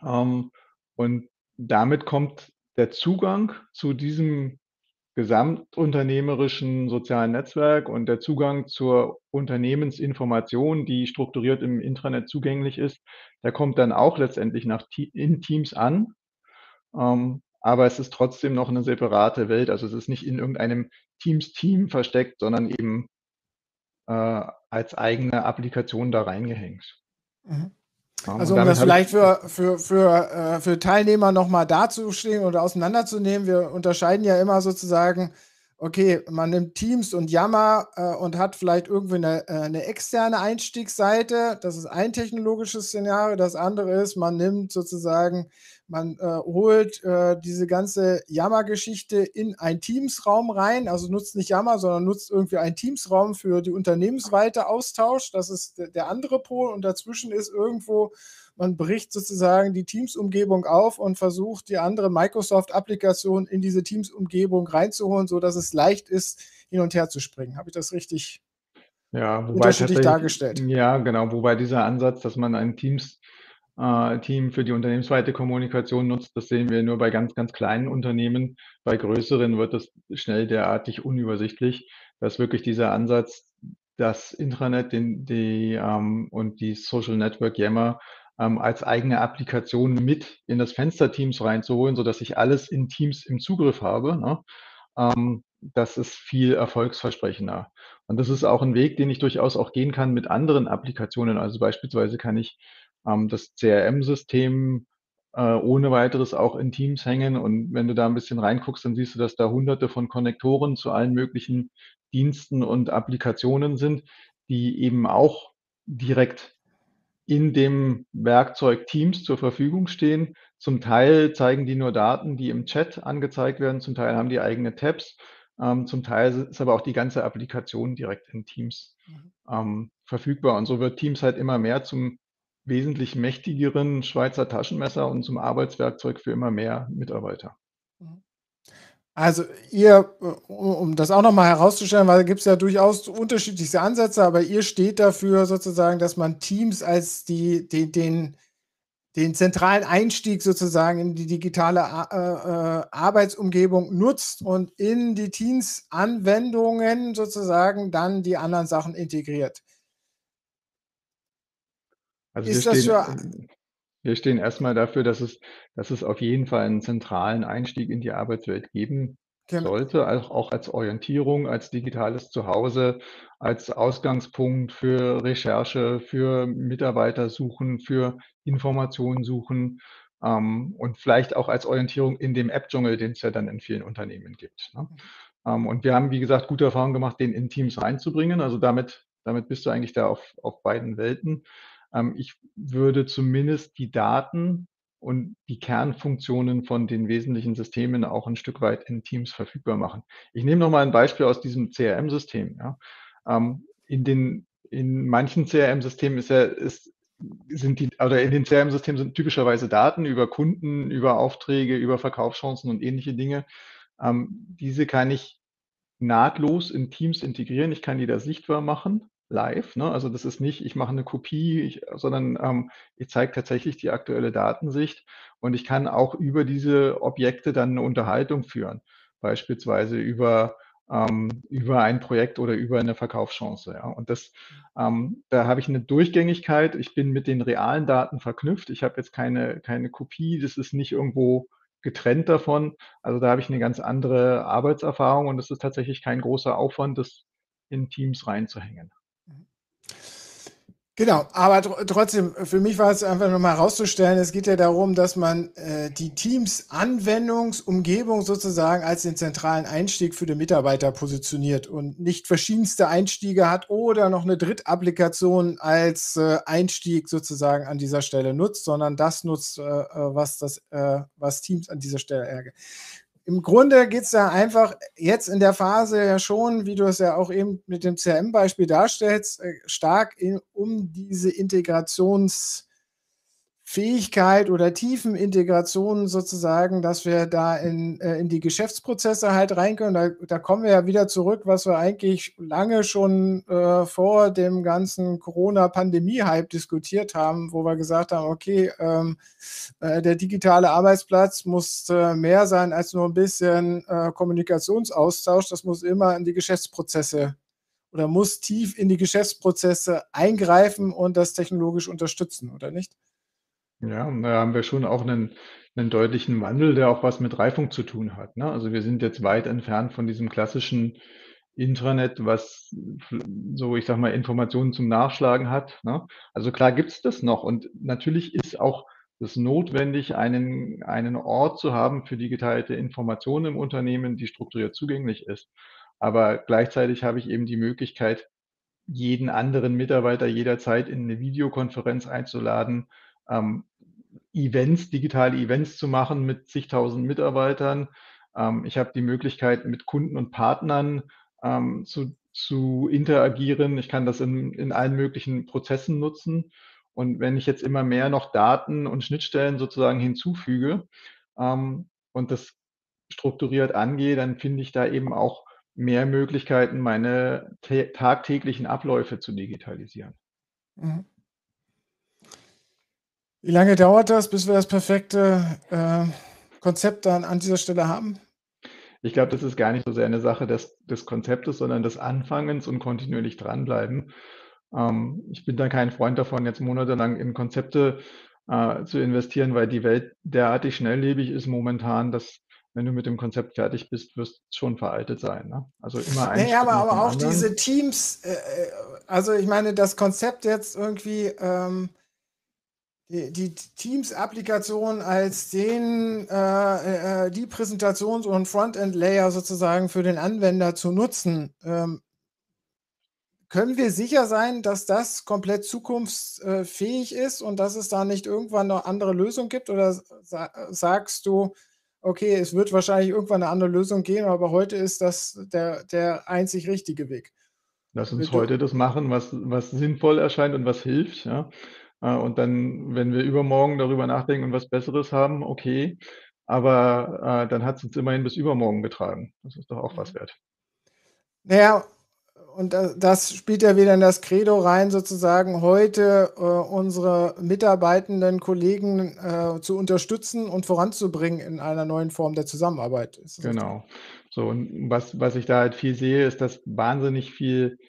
Ähm, und damit kommt der Zugang zu diesem gesamtunternehmerischen sozialen Netzwerk und der Zugang zur Unternehmensinformation, die strukturiert im Intranet zugänglich ist, der kommt dann auch letztendlich nach, in Teams an. Ähm, aber es ist trotzdem noch eine separate Welt. Also es ist nicht in irgendeinem Teams-Team versteckt, sondern eben äh, als eigene Applikation da reingehängt. Mhm. Also um das vielleicht für, für, für, äh, für Teilnehmer nochmal dazustehen oder auseinanderzunehmen, wir unterscheiden ja immer sozusagen, okay, man nimmt Teams und Yammer äh, und hat vielleicht irgendwie eine, äh, eine externe Einstiegsseite. Das ist ein technologisches Szenario. Das andere ist, man nimmt sozusagen man äh, holt äh, diese ganze Yammer-Geschichte in einen Teams-Raum rein, also nutzt nicht Yammer, sondern nutzt irgendwie einen Teams-Raum für die unternehmensweite Austausch. Das ist der andere Pol und dazwischen ist irgendwo, man bricht sozusagen die Teams-Umgebung auf und versucht, die andere Microsoft-Applikation in diese Teams-Umgebung reinzuholen, sodass es leicht ist, hin und her zu springen. Habe ich das richtig ja, wobei unterschiedlich dargestellt? Ja, genau. Wobei dieser Ansatz, dass man ein Teams äh, Team für die unternehmensweite Kommunikation nutzt. Das sehen wir nur bei ganz, ganz kleinen Unternehmen. Bei größeren wird das schnell derartig unübersichtlich, dass wirklich dieser Ansatz, das Intranet den, die, ähm, und die Social Network Yammer ähm, als eigene Applikation mit in das Fenster Teams reinzuholen, sodass ich alles in Teams im Zugriff habe. Ne? Ähm, das ist viel erfolgsversprechender. Und das ist auch ein Weg, den ich durchaus auch gehen kann mit anderen Applikationen. Also beispielsweise kann ich ähm, das CRM-System äh, ohne weiteres auch in Teams hängen. Und wenn du da ein bisschen reinguckst, dann siehst du, dass da hunderte von Konnektoren zu allen möglichen Diensten und Applikationen sind, die eben auch direkt in dem Werkzeug Teams zur Verfügung stehen. Zum Teil zeigen die nur Daten, die im Chat angezeigt werden, zum Teil haben die eigene Tabs, ähm, zum Teil ist aber auch die ganze Applikation direkt in Teams mhm. ähm, verfügbar. Und so wird Teams halt immer mehr zum wesentlich mächtigeren Schweizer Taschenmesser und zum Arbeitswerkzeug für immer mehr Mitarbeiter. Also ihr, um das auch nochmal herauszustellen, weil da gibt es ja durchaus unterschiedlichste Ansätze, aber ihr steht dafür sozusagen, dass man Teams als die, die den, den zentralen Einstieg sozusagen in die digitale äh, äh, Arbeitsumgebung nutzt und in die Teams-Anwendungen sozusagen dann die anderen Sachen integriert. Also wir Ist das stehen, wir stehen erstmal dafür, dass es, dass es auf jeden Fall einen zentralen Einstieg in die Arbeitswelt geben Genau. sollte, auch, auch als Orientierung, als digitales Zuhause, als Ausgangspunkt für Recherche, für Mitarbeiter suchen, für Informationen suchen ähm, und vielleicht auch als Orientierung in dem App-Dschungel, den es ja dann in vielen Unternehmen gibt. Ne? Mhm. Ähm, und wir haben, wie gesagt, gute Erfahrungen gemacht, den in Teams reinzubringen. Also damit, damit bist du eigentlich da auf, auf beiden Welten. Ähm, ich würde zumindest die Daten und die Kernfunktionen von den wesentlichen Systemen auch ein Stück weit in Teams verfügbar machen. Ich nehme noch mal ein Beispiel aus diesem CRM-System. Ja. Ähm, in den in manchen CRM-Systemen ist ja, ist, sind die, oder in den CRM-Systemen sind typischerweise Daten über Kunden, über Aufträge, über Verkaufschancen und ähnliche Dinge. Ähm, diese kann ich nahtlos in Teams integrieren. Ich kann die da sichtbar machen, live. Ne? Also das ist nicht, ich mache eine Kopie, ich, sondern ähm, ich zeige tatsächlich die aktuelle Datensicht und ich kann auch über diese Objekte dann eine Unterhaltung führen. Beispielsweise über ähm, über ein Projekt oder über eine Verkaufschance. Ja. Und das, ähm, da habe ich eine Durchgängigkeit. Ich bin mit den realen Daten verknüpft. Ich habe jetzt keine, keine Kopie. Das ist nicht irgendwo getrennt davon. Also da habe ich eine ganz andere Arbeitserfahrung und es ist tatsächlich kein großer Aufwand, das in Teams reinzuhängen. Genau, aber tr trotzdem, für mich war es einfach nochmal herauszustellen, es geht ja darum, dass man äh, die Teams Anwendungsumgebung sozusagen als den zentralen Einstieg für den Mitarbeiter positioniert und nicht verschiedenste Einstiege hat oder noch eine Drittapplikation als äh, Einstieg sozusagen an dieser Stelle nutzt, sondern das nutzt, äh, äh was, das, äh, was Teams an dieser Stelle im Grunde geht es ja einfach jetzt in der Phase ja schon, wie du es ja auch eben mit dem CRM-Beispiel darstellst, äh, stark in, um diese Integrations- Fähigkeit oder tiefen Integration sozusagen, dass wir da in, äh, in die Geschäftsprozesse halt rein können. Da, da, kommen wir ja wieder zurück, was wir eigentlich lange schon äh, vor dem ganzen Corona-Pandemie-Hype diskutiert haben, wo wir gesagt haben, okay, ähm, äh, der digitale Arbeitsplatz muss äh, mehr sein als nur ein bisschen äh, Kommunikationsaustausch. Das muss immer in die Geschäftsprozesse oder muss tief in die Geschäftsprozesse eingreifen und das technologisch unterstützen, oder nicht? Ja, da haben wir schon auch einen, einen deutlichen Wandel, der auch was mit Reifung zu tun hat. Ne? Also wir sind jetzt weit entfernt von diesem klassischen Intranet, was so, ich sag mal, Informationen zum Nachschlagen hat. Ne? Also klar gibt's das noch und natürlich ist auch es notwendig, einen, einen Ort zu haben für die geteilte Information im Unternehmen, die strukturiert zugänglich ist. Aber gleichzeitig habe ich eben die Möglichkeit, jeden anderen Mitarbeiter jederzeit in eine Videokonferenz einzuladen, ähm, Events, digitale Events zu machen mit zigtausend Mitarbeitern. Ähm, ich habe die Möglichkeit, mit Kunden und Partnern ähm, zu, zu interagieren. Ich kann das in, in allen möglichen Prozessen nutzen. Und wenn ich jetzt immer mehr noch Daten und Schnittstellen sozusagen hinzufüge ähm, und das strukturiert angehe, dann finde ich da eben auch mehr Möglichkeiten, meine tagtäglichen Abläufe zu digitalisieren. Mhm. Wie lange dauert das, bis wir das perfekte äh, Konzept dann an dieser Stelle haben? Ich glaube, das ist gar nicht so sehr eine Sache des, des Konzeptes, sondern des Anfangens und kontinuierlich dranbleiben. Ähm, ich bin da kein Freund davon, jetzt monatelang in Konzepte äh, zu investieren, weil die Welt derartig schnelllebig ist momentan, dass wenn du mit dem Konzept fertig bist, wirst du schon veraltet sein. Ne? Also immer ein. Naja, aber, aber auch anderen. diese Teams, äh, äh, also ich meine, das Konzept jetzt irgendwie. Ähm die, die Teams-Applikation als den, äh, äh, die Präsentations- und Frontend-Layer sozusagen für den Anwender zu nutzen, ähm, können wir sicher sein, dass das komplett zukunftsfähig ist und dass es da nicht irgendwann noch andere Lösungen gibt? Oder sagst du, okay, es wird wahrscheinlich irgendwann eine andere Lösung geben, aber heute ist das der, der einzig richtige Weg? Lass uns heute das machen, was, was sinnvoll erscheint und was hilft. Ja. Äh, und dann, wenn wir übermorgen darüber nachdenken und was Besseres haben, okay. Aber äh, dann hat es uns immerhin bis übermorgen getragen. Das ist doch auch was mhm. wert. Naja, und das spielt ja wieder in das Credo rein, sozusagen heute äh, unsere mitarbeitenden Kollegen äh, zu unterstützen und voranzubringen in einer neuen Form der Zusammenarbeit. Genau. So, und was, was ich da halt viel sehe, ist, dass wahnsinnig viel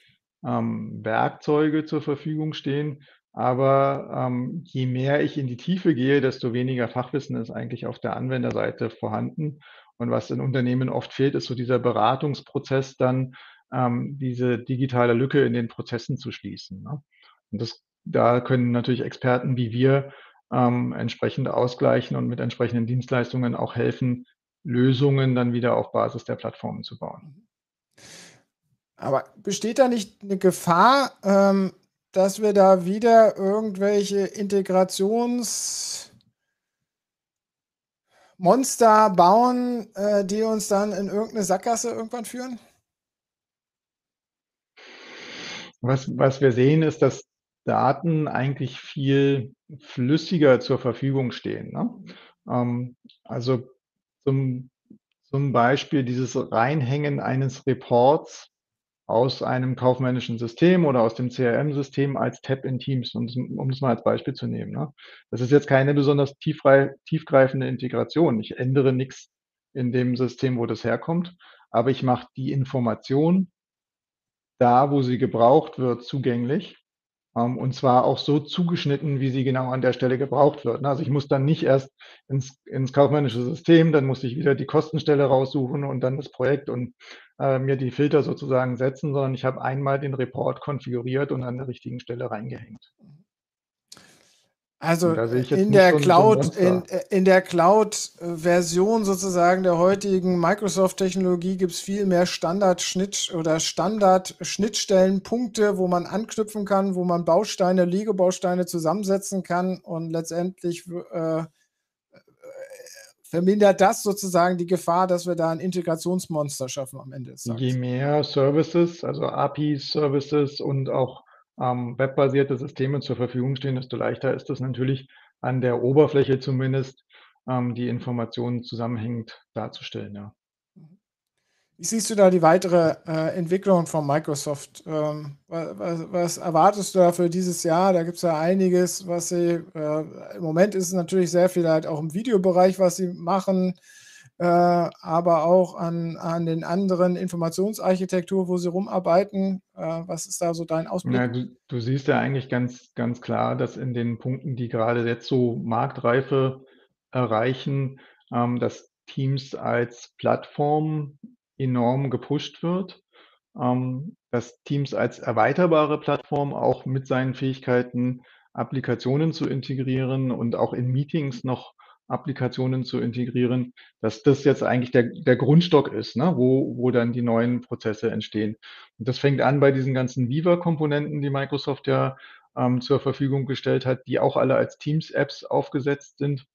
ähm, Werkzeuge zur Verfügung stehen, aber ähm, je mehr ich in die Tiefe gehe, desto weniger Fachwissen ist eigentlich auf der Anwenderseite vorhanden. Und was in Unternehmen oft fehlt, ist so dieser Beratungsprozess, dann ähm, diese digitale Lücke in den Prozessen zu schließen. Ne? Und das, da können natürlich Experten wie wir ähm, entsprechend ausgleichen und mit entsprechenden Dienstleistungen auch helfen, Lösungen dann wieder auf Basis der Plattformen zu bauen. Aber besteht da nicht eine Gefahr, ähm, dass wir da wieder irgendwelche Integrationsprobleme Monster bauen, äh, die uns dann in irgendeine Sackgasse irgendwann führen? Was, was wir sehen, ist, dass Daten eigentlich viel flüssiger zur Verfügung stehen. Ne? Ähm, also zum, zum Beispiel dieses Reinhängen eines Reports aus einem kaufmännischen System oder aus dem CRM-System als Tab in Teams, um, um das mal als Beispiel zu nehmen. Ne? Das ist jetzt keine besonders tiefgreifende Integration. Ich ändere nichts in dem System, wo das herkommt, aber ich mache die Information da, wo sie gebraucht wird, zugänglich. Ähm, und zwar auch so zugeschnitten, wie sie genau an der Stelle gebraucht wird. Ne? Also ich muss dann nicht erst ins, ins kaufmännische System, dann muss ich wieder die Kostenstelle raussuchen und dann das Projekt und äh, mir die Filter sozusagen setzen, sondern ich habe einmal den Report konfiguriert und an der richtigen Stelle reingehängt. Also in der, so Cloud, in, in, der Cloud-Version sozusagen der heutigen Microsoft-Technologie gibt es viel mehr Standard-Schnitt oder Standard-Schnittstellenpunkte, wo man anknüpfen kann, wo man Bausteine, Lego-Bausteine zusammensetzen kann und letztendlich äh, vermindert das sozusagen die Gefahr, dass wir da ein Integrationsmonster schaffen am Ende des Tages. Je mehr Services, also API-Services und auch ähm, webbasierte Systeme zur Verfügung stehen, desto leichter ist es natürlich an der Oberfläche zumindest, ähm, die Informationen zusammenhängend darzustellen. Ja. Wie siehst du da die weitere äh, Entwicklung von Microsoft? Ähm, was, was, erwartest du da für dieses Jahr? Da gibt es ja einiges, was sie, äh, im Moment ist es natürlich sehr viel halt auch im Videobereich, was sie machen aber auch an, an den anderen Informationsarchitektur, wo Sie rumarbeiten. Äh, was ist da so dein Ausblick? Ja, du, du, siehst ja eigentlich ganz, ganz klar, dass in den Punkten, die gerade jetzt so Marktreife erreichen, ähm, dass Teams als Plattform enorm gepusht wird. Ähm, dass Teams als erweiterbare Plattform auch mit seinen Fähigkeiten Applikationen zu integrieren und auch in Meetings noch Applikationen zu integrieren, dass das jetzt eigentlich der, der Grundstock ist, ne, wo, wo dann die neuen Prozesse entstehen. Und das fängt an bei diesen ganzen Viva-Komponenten, die Microsoft ja ähm, zur Verfügung gestellt hat, die auch alle als Teams-Apps aufgesetzt sind.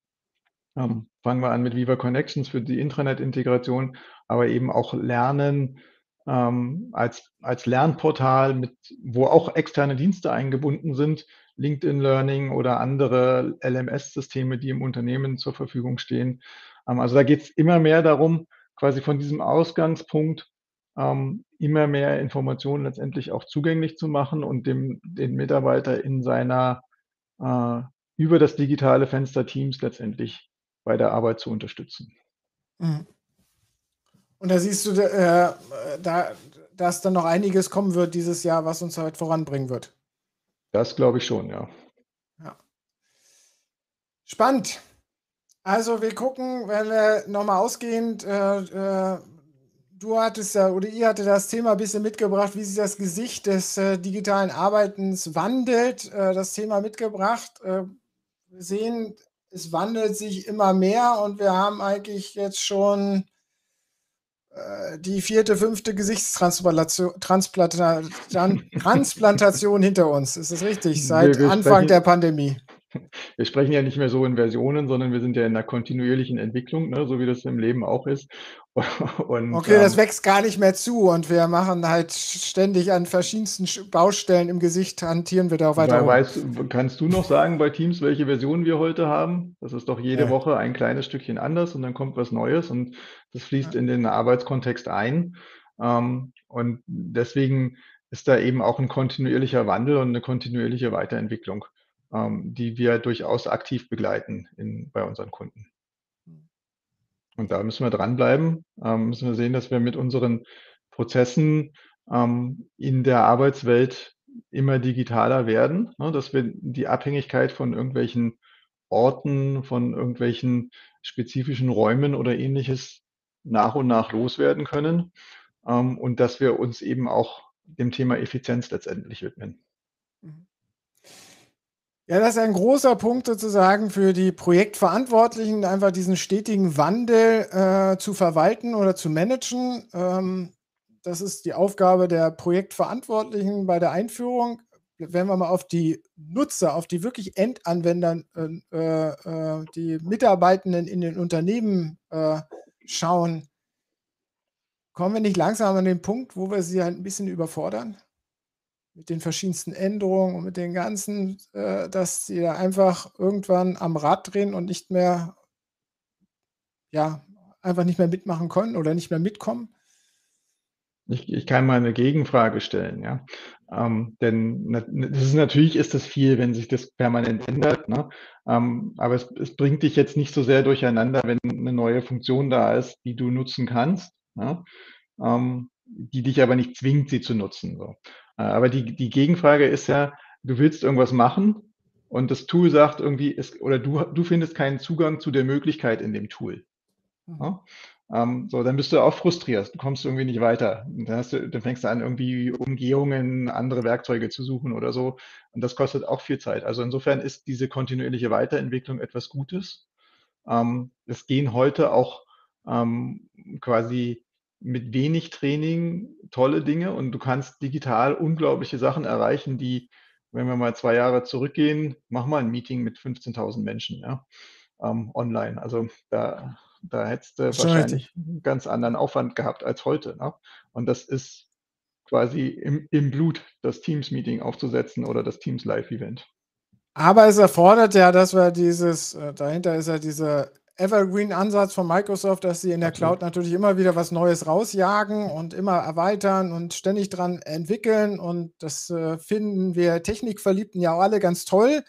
Ähm, fangen wir an mit Viva Connections für die Intranet-Integration, aber eben auch Lernen ähm, als, als Lernportal, mit, wo auch externe Dienste eingebunden sind, LinkedIn Learning oder andere LMS-Systeme, die im Unternehmen zur Verfügung stehen. Ähm, also da geht es immer mehr darum, quasi von diesem Ausgangspunkt ähm, immer mehr Informationen letztendlich auch zugänglich zu machen und dem, den Mitarbeiter in seiner äh, über das digitale Fenster Teams letztendlich bei der Arbeit zu unterstützen. Mhm. Und da siehst du, äh, da, dass dann noch einiges kommen wird dieses Jahr, was uns halt voranbringen wird. Das glaube ich schon, ja. ja. Spannend. Also wir gucken, wenn wir nochmal ausgehend, äh, äh, du hattest ja oder ihr hattet das Thema ein bisschen mitgebracht, wie sich das Gesicht des äh, digitalen Arbeitens wandelt, äh, das Thema mitgebracht. Äh, wir sehen, es wandelt sich immer mehr und wir haben eigentlich jetzt schon die vierte, fünfte Gesichtstransplantation Transplantation hinter uns. Ist das richtig? Seit Anfang der Pandemie. Wir sprechen ja nicht mehr so in Versionen, sondern wir sind ja in einer kontinuierlichen Entwicklung, ne, so wie das im Leben auch ist. Und, okay, ähm, das wächst gar nicht mehr zu und wir machen halt ständig an verschiedensten Baustellen im Gesicht, hantieren wir da weiter. Weißt, kannst du noch sagen bei Teams, welche Version wir heute haben? Das ist doch jede ja. Woche ein kleines Stückchen anders und dann kommt was Neues und das fließt in den Arbeitskontext ein. Ähm, und deswegen ist da eben auch ein kontinuierlicher Wandel und eine kontinuierliche Weiterentwicklung, die wir durchaus aktiv begleiten in, bei unseren Kunden. Und da müssen wir dranbleiben, ähm, müssen wir sehen, dass wir mit unseren Prozessen ähm, in der Arbeitswelt immer digitaler werden, ne, dass wir die Abhängigkeit von irgendwelchen Orten, von irgendwelchen spezifischen Räumen oder ähnliches nach und nach loswerden können ähm, und dass wir uns eben auch dem Thema Effizienz letztendlich widmen. Ja, das ist ein großer Punkt sozusagen für die Projektverantwortlichen, einfach diesen stetigen Wandel äh, zu verwalten oder zu managen. Ähm, das ist die Aufgabe der Projektverantwortlichen bei der Einführung. wenn wir mal auf die Nutzer, auf die wirklich Endanwender, äh, äh, die Mitarbeitenden in den Unternehmen äh, schauen, kommen wir nicht langsam an den Punkt, wo wir sie halt ein bisschen überfordern? Mit den verschiedensten Änderungen und mit den ganzen, äh, dass sie da einfach irgendwann am Rad drehen und nicht mehr, ja, einfach nicht mehr mitmachen können oder nicht mehr mitkommen? Ich, ich kann mal eine Gegenfrage stellen, ja. Ähm, denn das ist, natürlich ist das viel, wenn sich das permanent ändert, ne? Ähm, aber es, es, bringt dich jetzt nicht so sehr durcheinander, wenn eine neue Funktion da ist, die du nutzen kannst, ja? ähm, die dich aber nicht zwingt, sie zu nutzen. So. Äh, aber die, die Gegenfrage ist ja, du willst irgendwas machen und das Tool sagt irgendwie, ist, oder du, du findest keinen Zugang zu der Möglichkeit in dem Tool. Ja? Mhm. Ähm, so, dann bist du auch frustriert, du kommst irgendwie nicht weiter. Dann, hast du, dann fängst du an, irgendwie Umgehungen, andere Werkzeuge zu suchen oder so. Und das kostet auch viel Zeit. Also insofern ist diese kontinuierliche Weiterentwicklung etwas Gutes. Ähm, es gehen heute auch ähm, quasi mit wenig Training tolle Dinge und du kannst digital unglaubliche Sachen erreichen, die, wenn wir mal zwei Jahre zurückgehen, mach mal ein Meeting mit 15.000 Menschen ja, ähm, online. Also da da hättest du wahrscheinlich einen ganz anderen Aufwand gehabt als heute. Ne? Und das ist quasi im, im Blut, das Teams-Meeting aufzusetzen oder das Teams-Live-Event. Aber es erfordert ja, dass wir dieses, äh, dahinter ist ja dieser Evergreen-Ansatz von Microsoft, dass sie in der. Cloud natürlich immer wieder was Neues rausjagen und immer erweitern und ständig dran entwickeln. Und das äh, finden wir Technikverliebten ja auch alle ganz toll.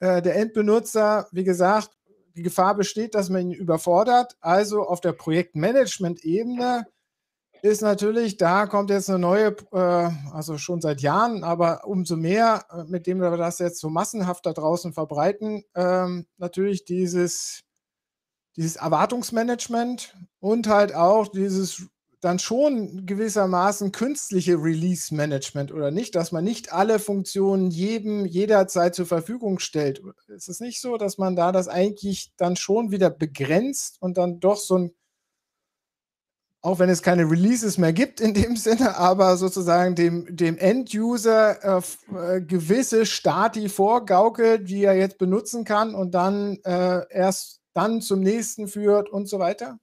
Äh, der Endbenutzer, wie gesagt, die Gefahr besteht, dass man ihn überfordert. Also auf der Projektmanagement-Ebene ist natürlich, da kommt jetzt eine neue, äh, also schon seit Jahren, aber umso mehr, mit dem wir das jetzt so massenhaft da draußen verbreiten, ähm, natürlich dieses, dieses Erwartungsmanagement und halt auch dieses dann schon gewissermaßen künstliche Release-Management oder nicht, dass man nicht alle Funktionen jedem jederzeit zur Verfügung stellt. Ist es nicht so, dass man da das eigentlich dann schon wieder begrenzt und dann doch so ein, auch wenn es keine Releases mehr gibt in dem Sinne, aber sozusagen dem, dem End-User äh, äh, gewisse Stati vorgaukelt, die er jetzt benutzen kann und dann äh, erst dann zum nächsten führt und so weiter?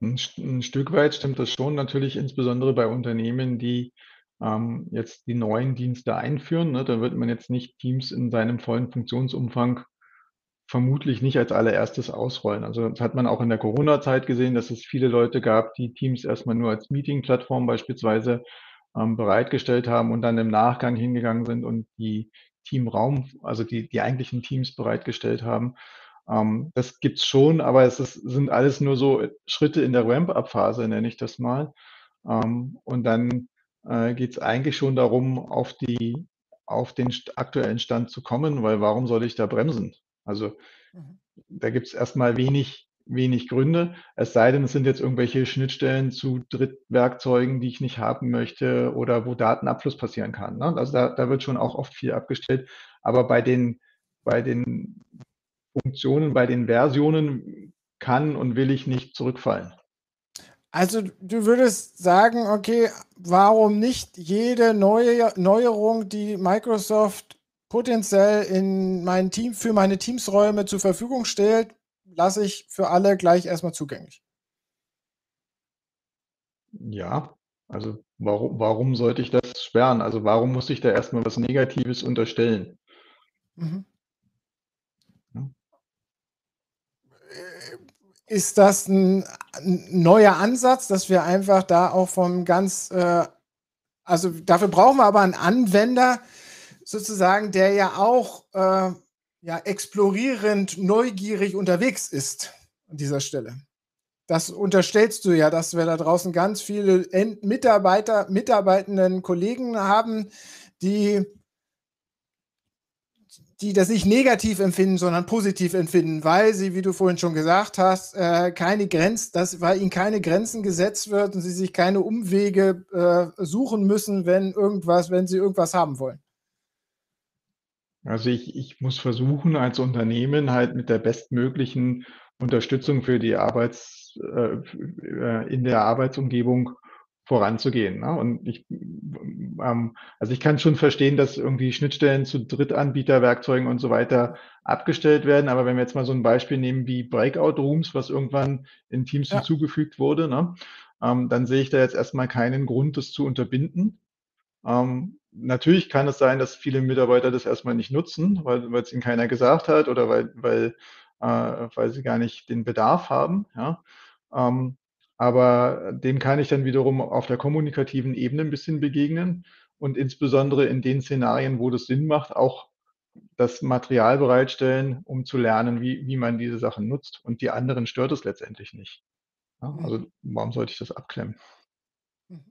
Ein, ein Stück weit stimmt das schon, natürlich insbesondere bei Unternehmen, die ähm, jetzt die neuen Dienste einführen. Ne? Da wird man jetzt nicht Teams in seinem vollen Funktionsumfang vermutlich nicht als allererstes ausrollen. Also das hat man auch in der Corona-Zeit gesehen, dass es viele Leute gab, die Teams erstmal nur als Meeting-Plattform beispielsweise ähm, bereitgestellt haben und dann im Nachgang hingegangen sind und die Teamraum, also die, die eigentlichen Teams bereitgestellt haben. Ähm, das gibt's schon, aber es ist, sind alles nur so Schritte in der Ramp-up-Phase, nenne ich das mal. Ähm, und dann äh, geht es eigentlich schon darum, auf die auf den aktuellen Stand zu kommen, weil warum soll ich da bremsen? Also mhm. da gibt es erstmal wenig, wenig Gründe, es sei denn, es sind jetzt irgendwelche Schnittstellen zu Drittwerkzeugen, die ich nicht haben möchte oder wo Datenabfluss passieren kann. Ne? Also da, da wird schon auch oft viel abgestellt. Aber bei den, bei den Funktionen bei den Versionen kann und will ich nicht zurückfallen. Also du würdest sagen, okay, warum nicht jede neue Neuerung, die Microsoft potenziell in mein Team für meine Teamsräume zur Verfügung stellt, lasse ich für alle gleich erstmal zugänglich. Ja, also warum, warum sollte ich das sperren? Also warum muss ich da erstmal was Negatives unterstellen? Mhm. Ist das ein, ein, neuer Ansatz, dass wir einfach da auch vom ganz, äh, also dafür brauchen wir aber einen Anwender sozusagen, der ja auch äh, ja, explorierend, neugierig unterwegs ist an dieser Stelle. Das unterstellst du ja, dass wir da draußen ganz viele Mitarbeiter, mitarbeitenden Kollegen haben, die die das nicht negativ empfinden, sondern positiv empfinden, weil sie, wie du vorhin schon gesagt hast, äh, keine Grenzen, dass, weil ihnen keine Grenzen gesetzt wird und sie sich keine Umwege äh, suchen müssen, wenn irgendwas, wenn sie irgendwas haben wollen. Also ich, ich muss versuchen, als Unternehmen halt mit der bestmöglichen Unterstützung für die Arbeits, äh, äh in der Arbeitsumgebung voranzugehen. Ne? Und ich, ähm, also ich kann schon verstehen, dass irgendwie Schnittstellen zu Drittanbieterwerkzeugen und so weiter abgestellt werden. Aber wenn wir jetzt mal so ein Beispiel nehmen wie Breakout Rooms, was irgendwann in Teams ja. hinzugefügt wurde, ne? ähm, dann sehe ich da jetzt erstmal keinen Grund, das zu unterbinden. Ähm, natürlich kann es sein, dass viele Mitarbeiter das erstmal nicht nutzen, weil es ihnen keiner gesagt hat oder weil, weil, äh, weil sie gar nicht den Bedarf haben. Ja? Ähm, aber dem kann ich dann wiederum auf der kommunikativen Ebene ein bisschen begegnen und insbesondere in den Szenarien, wo das Sinn macht, auch das Material bereitstellen, um zu lernen, wie, wie man diese Sachen nutzt. Und die anderen stört es letztendlich nicht. Ja, mhm. also warum sollte ich das abklemmen? Mhm.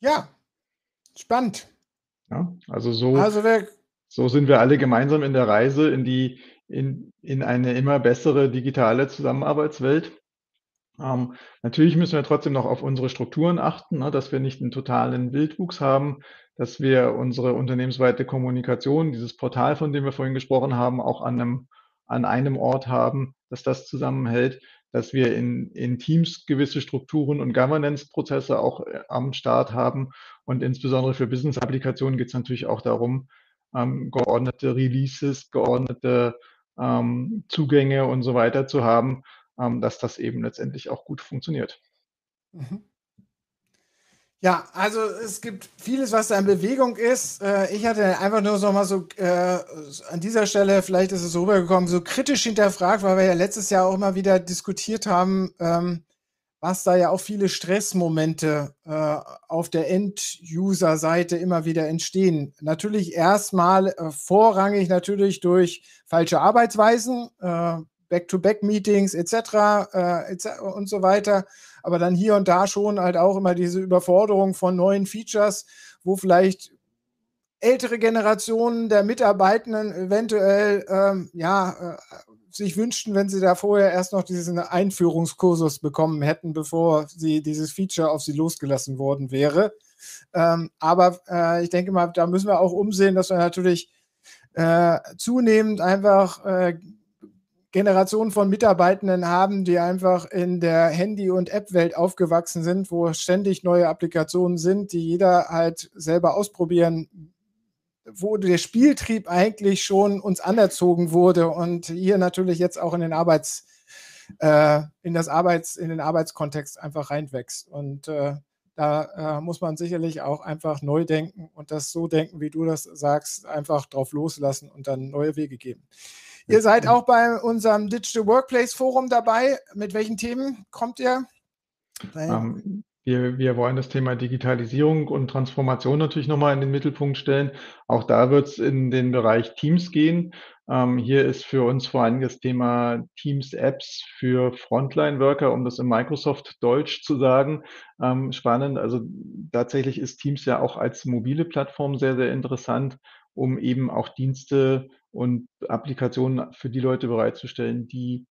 Ja, spannend. Ja, also so, also so sind wir alle gemeinsam in der Reise in die in, in eine immer bessere digitale Zusammenarbeitswelt. Ähm, natürlich müssen wir trotzdem noch auf unsere Strukturen achten, ne, dass wir nicht einen totalen Wildwuchs haben, dass wir unsere unternehmensweite Kommunikation, dieses Portal, von dem wir vorhin gesprochen haben, auch an einem, an einem Ort haben, dass das zusammenhält, dass wir in, in Teams gewisse Strukturen und Governance-Prozesse auch äh, am Start haben. Und insbesondere für Business-Applikationen geht es natürlich auch darum, ähm, geordnete Releases, geordnete ähm, Zugänge und so weiter zu haben, dass das eben letztendlich auch gut funktioniert. Mhm. Ja, also es gibt vieles, was da in Bewegung ist. Äh, ich hatte einfach nur noch mal so äh, an dieser Stelle, vielleicht ist es so rübergekommen, so kritisch hinterfragt, weil wir ja letztes Jahr auch immer wieder diskutiert haben, ähm, was da ja auch viele Stressmomente äh, auf der End-User-Seite immer wieder entstehen. Natürlich erstmal äh, vorrangig natürlich durch falsche Arbeitsweisen, äh, Back-to-Back-Meetings etc. Äh, und so weiter. Aber dann hier und da schon halt auch immer diese Überforderung von neuen Features, wo vielleicht ältere Generationen der Mitarbeitenden eventuell ähm, ja, äh, sich wünschten, wenn sie da vorher erst noch diesen Einführungskursus bekommen hätten, bevor sie dieses Feature auf sie losgelassen worden wäre. Ähm, aber äh, ich denke mal, da müssen wir auch umsehen, dass wir natürlich äh, zunehmend einfach äh, Generationen von Mitarbeitenden haben, die einfach in der Handy- und App-Welt aufgewachsen sind, wo ständig neue Applikationen sind, die jeder halt selber ausprobieren, wo der Spieltrieb eigentlich schon uns anerzogen wurde und hier natürlich jetzt auch in den Arbeits, äh, in das Arbeits, in den Arbeitskontext einfach reinwächst. Und äh, da äh, muss man sicherlich auch einfach neu denken und das so denken, wie du das sagst, einfach drauf loslassen und dann neue Wege geben. Ihr seid auch bei unserem Digital Workplace Forum dabei. Mit welchen Um, kommt ihr? Ähm, wir, wir wollen das Thema Digitalisierung und Transformation natürlich nochmal in den Mittelpunkt stellen. Auch da wird es in den Bereich Teams gehen. Ähm, hier ist für uns vor allem das Thema Teams Apps für Frontline-Worker, um das in Microsoft Deutsch zu sagen, ähm, spannend. Also tatsächlich ist Teams ja auch als mobile Plattform sehr, sehr interessant, um eben auch Dienste und Applikationen für die Leute bereitzustellen, die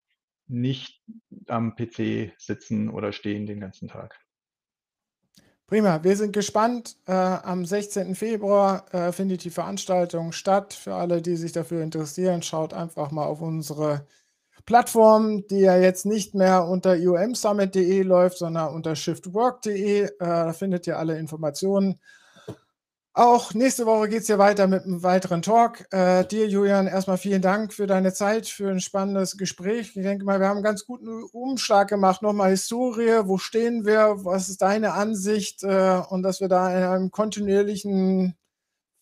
nicht am PC sitzen oder stehen den ganzen Tag. Prima, wir sind gespannt. Äh, am 16. Februar äh, findet die Veranstaltung statt. Für alle, die sich dafür interessieren, schaut einfach mal auf unsere Plattform, die ja jetzt nicht mehr unter iomsummit.de läuft, sondern unter shiftwork.de. Äh, da findet ihr alle Informationen. Auch nächste Woche geht es ja weiter mit einem weiteren Talk. Äh, dir, Julian, erstmal vielen Dank für deine Zeit, für ein spannendes Gespräch. Ich denke mal, wir haben einen ganz guten Umschlag gemacht. Nochmal Historie, wo stehen wir, was ist deine Ansicht äh, und dass wir da in einem kontinuierlichen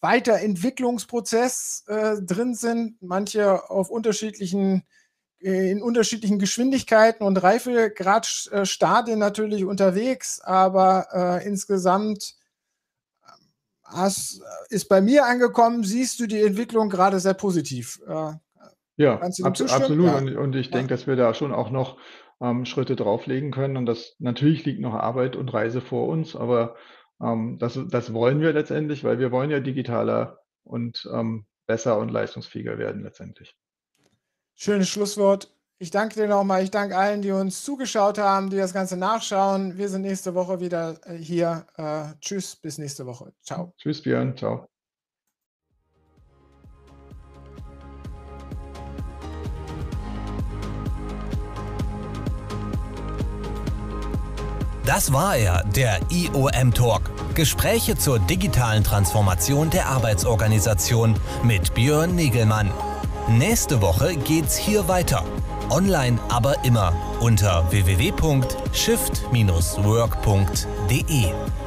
Weiterentwicklungsprozess äh, drin sind. Manche auf unterschiedlichen, äh, in unterschiedlichen Geschwindigkeiten und Reifegradstadien natürlich unterwegs, aber äh, insgesamt hast, ist bei mir angekommen, siehst du die Entwicklung gerade sehr positiv. Äh, ja, ab, absolut. Ja. Und, und, ich ja. denke, dass wir da schon auch noch ähm, Schritte drauflegen können. Und das natürlich liegt noch Arbeit und Reise vor uns, aber ähm, das, das wollen wir letztendlich, weil wir wollen ja digitaler und ähm, besser und leistungsfähiger werden letztendlich. Schönes Schlusswort. Ich danke dir nochmal. Ich danke allen, die uns zugeschaut haben, die das Ganze nachschauen. Wir sind nächste Woche wieder äh, hier. Äh, tschüss, bis nächste Woche. Ciao. Tschüss, Björn. Ciao. Das war er, der IOM Talk. Gespräche zur digitalen Transformation der Arbeitsorganisation mit Björn Negelmann. Nächste Woche geht's hier weiter. Online aber immer unter www.shift-work.de.